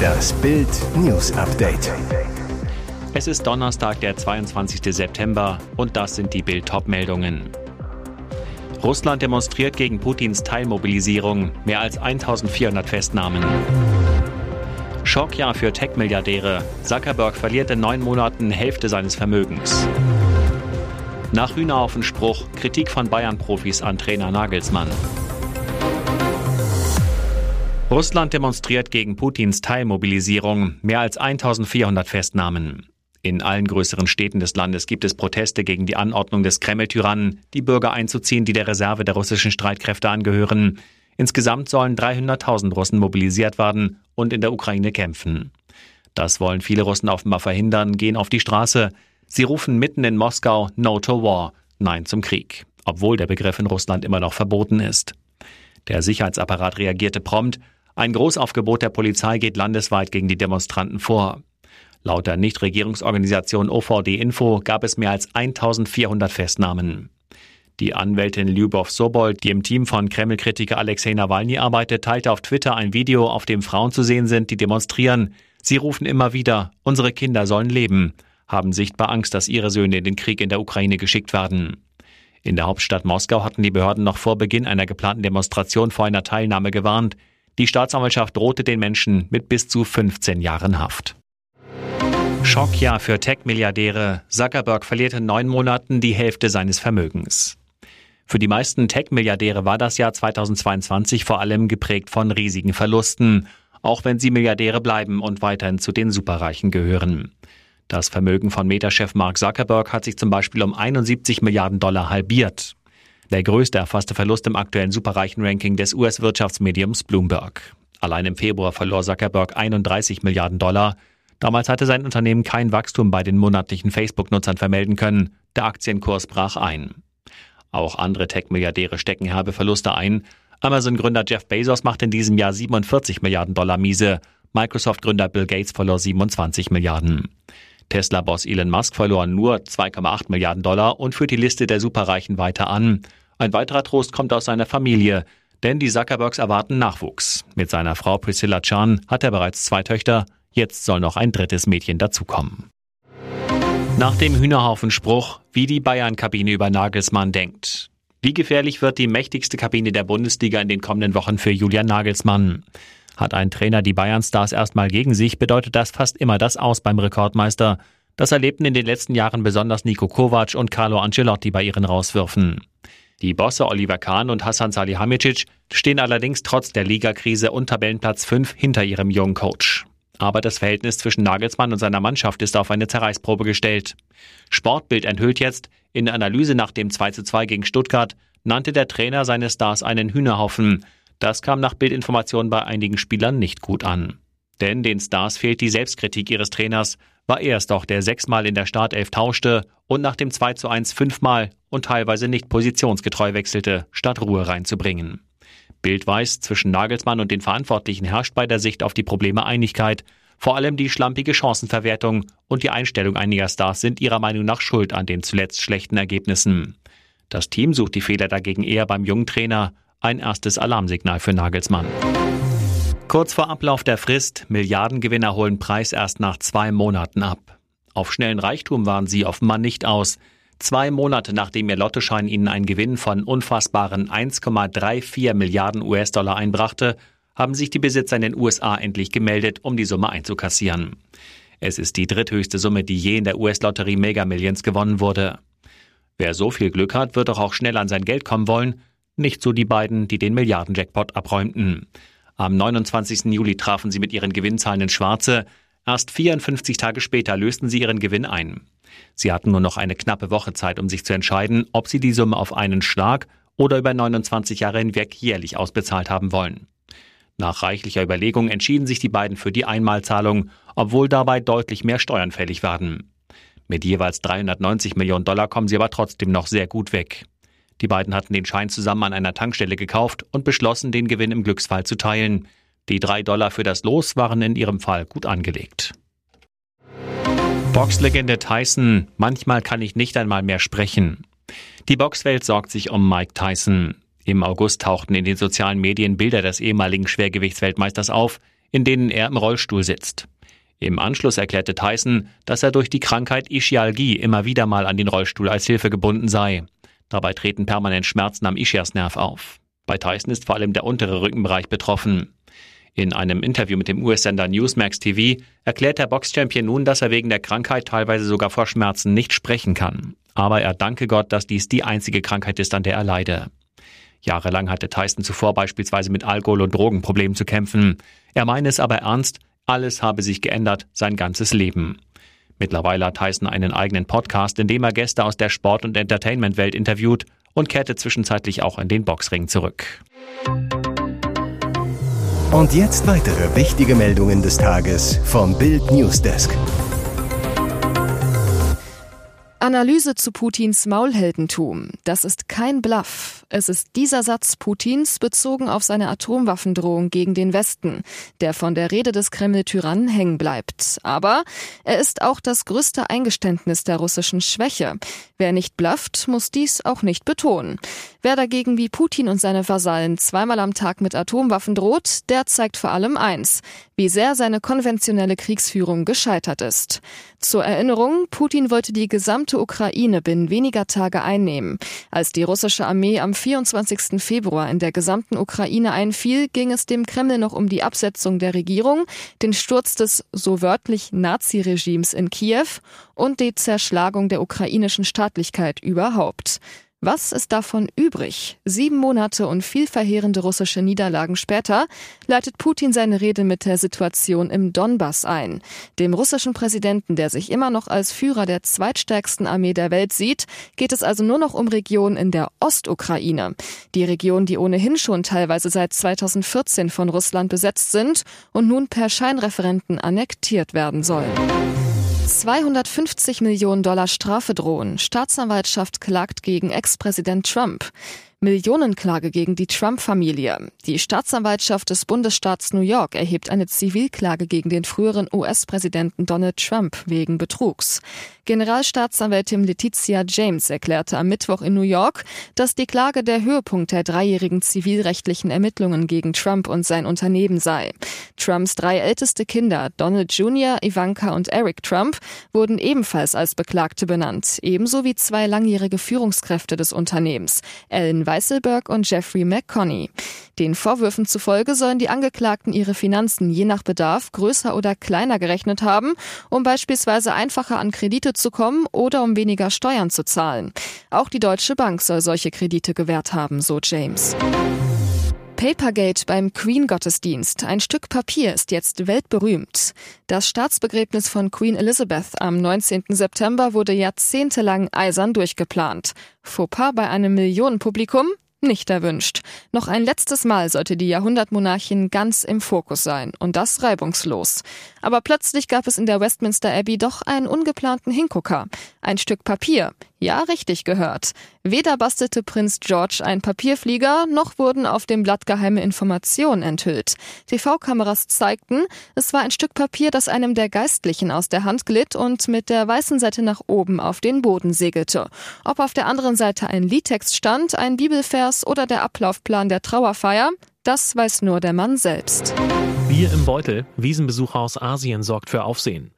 Das Bild News Update. Es ist Donnerstag, der 22. September und das sind die Bild meldungen Russland demonstriert gegen Putins Teilmobilisierung, mehr als 1400 Festnahmen. Schockjahr für Tech-Milliardäre. Zuckerberg verliert in neun Monaten Hälfte seines Vermögens. Nach Hühnerhaufenspruch Kritik von Bayern-Profis an Trainer Nagelsmann. Russland demonstriert gegen Putins Teilmobilisierung. Mehr als 1400 Festnahmen. In allen größeren Städten des Landes gibt es Proteste gegen die Anordnung des Kreml-Tyrannen, die Bürger einzuziehen, die der Reserve der russischen Streitkräfte angehören. Insgesamt sollen 300.000 Russen mobilisiert werden und in der Ukraine kämpfen. Das wollen viele Russen offenbar verhindern, gehen auf die Straße. Sie rufen mitten in Moskau No to War, Nein zum Krieg, obwohl der Begriff in Russland immer noch verboten ist. Der Sicherheitsapparat reagierte prompt. Ein Großaufgebot der Polizei geht landesweit gegen die Demonstranten vor. Laut der Nichtregierungsorganisation OVD Info gab es mehr als 1400 Festnahmen. Die Anwältin Lyubov Sobol, die im Team von Kreml-Kritiker Alexei Nawalny arbeitet, teilte auf Twitter ein Video, auf dem Frauen zu sehen sind, die demonstrieren. Sie rufen immer wieder, unsere Kinder sollen leben, haben sichtbar Angst, dass ihre Söhne in den Krieg in der Ukraine geschickt werden. In der Hauptstadt Moskau hatten die Behörden noch vor Beginn einer geplanten Demonstration vor einer Teilnahme gewarnt. Die Staatsanwaltschaft drohte den Menschen mit bis zu 15 Jahren Haft. Schockjahr für Tech-Milliardäre. Zuckerberg verliert in neun Monaten die Hälfte seines Vermögens. Für die meisten Tech-Milliardäre war das Jahr 2022 vor allem geprägt von riesigen Verlusten, auch wenn sie Milliardäre bleiben und weiterhin zu den Superreichen gehören. Das Vermögen von Meta-Chef Mark Zuckerberg hat sich zum Beispiel um 71 Milliarden Dollar halbiert. Der größte erfasste Verlust im aktuellen Superreichen-Ranking des US-Wirtschaftsmediums Bloomberg. Allein im Februar verlor Zuckerberg 31 Milliarden Dollar. Damals hatte sein Unternehmen kein Wachstum bei den monatlichen Facebook-Nutzern vermelden können. Der Aktienkurs brach ein. Auch andere Tech-Milliardäre stecken herbe Verluste ein. Amazon-Gründer Jeff Bezos macht in diesem Jahr 47 Milliarden Dollar miese. Microsoft-Gründer Bill Gates verlor 27 Milliarden. Tesla-Boss Elon Musk verlor nur 2,8 Milliarden Dollar und führt die Liste der Superreichen weiter an. Ein weiterer Trost kommt aus seiner Familie, denn die Zuckerbergs erwarten Nachwuchs. Mit seiner Frau Priscilla Chan hat er bereits zwei Töchter, jetzt soll noch ein drittes Mädchen dazukommen. Nach dem Hühnerhaufenspruch, wie die Bayern-Kabine über Nagelsmann denkt. Wie gefährlich wird die mächtigste Kabine der Bundesliga in den kommenden Wochen für Julian Nagelsmann? Hat ein Trainer die Bayern-Stars erstmal gegen sich, bedeutet das fast immer das Aus beim Rekordmeister. Das erlebten in den letzten Jahren besonders Nico Kovac und Carlo Ancelotti bei ihren Rauswürfen. Die Bosse Oliver Kahn und Hassan Salihamidzic stehen allerdings trotz der Ligakrise und Tabellenplatz 5 hinter ihrem jungen Coach. Aber das Verhältnis zwischen Nagelsmann und seiner Mannschaft ist auf eine Zerreißprobe gestellt. Sportbild enthüllt jetzt, in der Analyse nach dem 2:2 gegen Stuttgart nannte der Trainer seine Stars einen Hühnerhaufen. Das kam nach Bildinformationen bei einigen Spielern nicht gut an. Denn den Stars fehlt die Selbstkritik ihres Trainers. War er es doch, der sechsmal in der Startelf tauschte und nach dem 2 zu 1 fünfmal und teilweise nicht positionsgetreu wechselte, statt Ruhe reinzubringen. Bild weiß, zwischen Nagelsmann und den Verantwortlichen herrscht bei der Sicht auf die Probleme Einigkeit. Vor allem die schlampige Chancenverwertung und die Einstellung einiger Stars sind ihrer Meinung nach schuld an den zuletzt schlechten Ergebnissen. Das Team sucht die Fehler dagegen eher beim jungen Trainer. Ein erstes Alarmsignal für Nagelsmann. Kurz vor Ablauf der Frist, Milliardengewinner holen Preis erst nach zwei Monaten ab. Auf schnellen Reichtum waren sie offenbar nicht aus. Zwei Monate nachdem ihr Lottoschein ihnen einen Gewinn von unfassbaren 1,34 Milliarden US-Dollar einbrachte, haben sich die Besitzer in den USA endlich gemeldet, um die Summe einzukassieren. Es ist die dritthöchste Summe, die je in der US-Lotterie Mega Millions gewonnen wurde. Wer so viel Glück hat, wird doch auch schnell an sein Geld kommen wollen. Nicht so die beiden, die den Milliarden-Jackpot abräumten. Am 29. Juli trafen sie mit ihren Gewinnzahlen ins Schwarze. Erst 54 Tage später lösten sie ihren Gewinn ein. Sie hatten nur noch eine knappe Woche Zeit, um sich zu entscheiden, ob sie die Summe auf einen Schlag oder über 29 Jahre hinweg jährlich ausbezahlt haben wollen. Nach reichlicher Überlegung entschieden sich die beiden für die Einmalzahlung, obwohl dabei deutlich mehr Steuern fällig werden. Mit jeweils 390 Millionen Dollar kommen sie aber trotzdem noch sehr gut weg. Die beiden hatten den Schein zusammen an einer Tankstelle gekauft und beschlossen, den Gewinn im Glücksfall zu teilen. Die drei Dollar für das Los waren in ihrem Fall gut angelegt. Boxlegende Tyson, manchmal kann ich nicht einmal mehr sprechen. Die Boxwelt sorgt sich um Mike Tyson. Im August tauchten in den sozialen Medien Bilder des ehemaligen Schwergewichtsweltmeisters auf, in denen er im Rollstuhl sitzt. Im Anschluss erklärte Tyson, dass er durch die Krankheit Ischialgie immer wieder mal an den Rollstuhl als Hilfe gebunden sei. Dabei treten permanent Schmerzen am Ischiasnerv auf. Bei Tyson ist vor allem der untere Rückenbereich betroffen. In einem Interview mit dem US-Sender Newsmax TV erklärt der Boxchampion nun, dass er wegen der Krankheit teilweise sogar vor Schmerzen nicht sprechen kann. Aber er danke Gott, dass dies die einzige Krankheit ist, an der er leide. Jahrelang hatte Tyson zuvor beispielsweise mit Alkohol- und Drogenproblemen zu kämpfen. Er meine es aber ernst, alles habe sich geändert, sein ganzes Leben. Mittlerweile hat Tyson einen eigenen Podcast, in dem er Gäste aus der Sport- und Entertainment-Welt interviewt und kehrte zwischenzeitlich auch in den Boxring zurück. Und jetzt weitere wichtige Meldungen des Tages vom Bild Newsdesk. Analyse zu Putins Maulheldentum. Das ist kein Bluff. Es ist dieser Satz Putins bezogen auf seine Atomwaffendrohung gegen den Westen, der von der Rede des Kreml-Tyrannen hängen bleibt. Aber er ist auch das größte Eingeständnis der russischen Schwäche. Wer nicht blufft, muss dies auch nicht betonen. Wer dagegen wie Putin und seine Vasallen zweimal am Tag mit Atomwaffen droht, der zeigt vor allem eins, wie sehr seine konventionelle Kriegsführung gescheitert ist. Zur Erinnerung, Putin wollte die gesamte Ukraine binnen weniger Tage einnehmen. Als die russische Armee am 24. Februar in der gesamten Ukraine einfiel, ging es dem Kreml noch um die Absetzung der Regierung, den Sturz des so wörtlich Nazi-Regimes in Kiew und die Zerschlagung der ukrainischen Staatlichkeit überhaupt. Was ist davon übrig? Sieben Monate und viel verheerende russische Niederlagen später leitet Putin seine Rede mit der Situation im Donbass ein. Dem russischen Präsidenten, der sich immer noch als Führer der zweitstärksten Armee der Welt sieht, geht es also nur noch um Regionen in der Ostukraine. Die Region, die ohnehin schon teilweise seit 2014 von Russland besetzt sind und nun per Scheinreferenten annektiert werden sollen. 250 Millionen Dollar Strafe drohen. Staatsanwaltschaft klagt gegen Ex-Präsident Trump. Millionenklage gegen die Trump-Familie. Die Staatsanwaltschaft des Bundesstaats New York erhebt eine Zivilklage gegen den früheren US-Präsidenten Donald Trump wegen Betrugs. Generalstaatsanwältin Letizia James erklärte am Mittwoch in New York, dass die Klage der Höhepunkt der dreijährigen zivilrechtlichen Ermittlungen gegen Trump und sein Unternehmen sei. Trumps drei älteste Kinder, Donald Jr., Ivanka und Eric Trump, wurden ebenfalls als Beklagte benannt, ebenso wie zwei langjährige Führungskräfte des Unternehmens, Ellen Weisselberg und Jeffrey McConney. Den Vorwürfen zufolge sollen die Angeklagten ihre Finanzen je nach Bedarf größer oder kleiner gerechnet haben, um beispielsweise einfacher an Kredite zu kommen oder um weniger Steuern zu zahlen. Auch die Deutsche Bank soll solche Kredite gewährt haben, so James. Papergate beim Queen-Gottesdienst. Ein Stück Papier ist jetzt weltberühmt. Das Staatsbegräbnis von Queen Elizabeth am 19. September wurde jahrzehntelang eisern durchgeplant. Fauxpas bei einem Millionenpublikum? nicht erwünscht. Noch ein letztes Mal sollte die Jahrhundertmonarchin ganz im Fokus sein und das reibungslos. Aber plötzlich gab es in der Westminster Abbey doch einen ungeplanten Hingucker. Ein Stück Papier. Ja, richtig gehört. Weder bastelte Prinz George ein Papierflieger, noch wurden auf dem Blatt geheime Informationen enthüllt. TV-Kameras zeigten, es war ein Stück Papier, das einem der Geistlichen aus der Hand glitt und mit der weißen Seite nach oben auf den Boden segelte. Ob auf der anderen Seite ein Liedtext stand, ein Bibelvers oder der Ablaufplan der Trauerfeier, das weiß nur der Mann selbst. Bier im Beutel, Wiesenbesucher aus Asien sorgt für Aufsehen.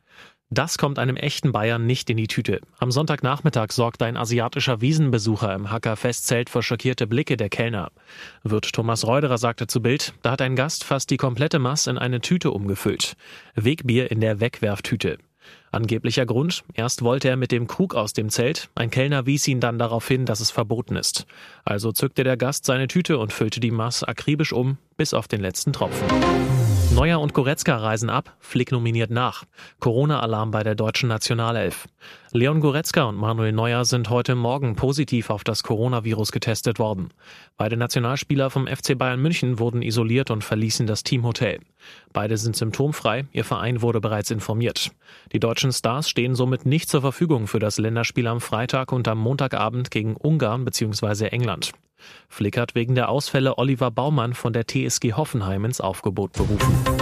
Das kommt einem echten Bayern nicht in die Tüte. Am Sonntagnachmittag sorgt ein asiatischer Wiesenbesucher im Hacker Festzelt für schockierte Blicke der Kellner. Wirt Thomas Reuderer sagte zu Bild, da hat ein Gast fast die komplette Mass in eine Tüte umgefüllt. Wegbier in der Wegwerftüte. Angeblicher Grund, erst wollte er mit dem Krug aus dem Zelt, ein Kellner wies ihn dann darauf hin, dass es verboten ist. Also zückte der Gast seine Tüte und füllte die Mass akribisch um, bis auf den letzten Tropfen. Neuer und Goretzka reisen ab, Flick nominiert nach. Corona-Alarm bei der deutschen Nationalelf. Leon Goretzka und Manuel Neuer sind heute Morgen positiv auf das Coronavirus getestet worden. Beide Nationalspieler vom FC Bayern München wurden isoliert und verließen das Teamhotel. Beide sind symptomfrei, ihr Verein wurde bereits informiert. Die deutschen Stars stehen somit nicht zur Verfügung für das Länderspiel am Freitag und am Montagabend gegen Ungarn bzw. England. Flick hat wegen der Ausfälle Oliver Baumann von der TSG Hoffenheim ins Aufgebot berufen.